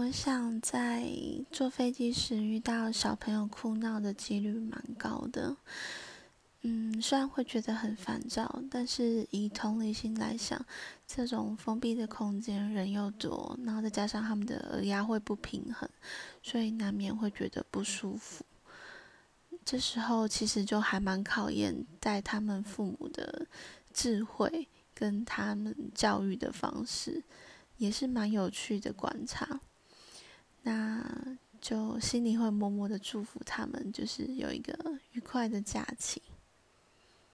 我想在坐飞机时遇到小朋友哭闹的几率蛮高的。嗯，虽然会觉得很烦躁，但是以同理心来想，这种封闭的空间人又多，然后再加上他们的耳压会不平衡，所以难免会觉得不舒服。这时候其实就还蛮考验带他们父母的智慧跟他们教育的方式，也是蛮有趣的观察。那就心里会默默的祝福他们，就是有一个愉快的假期。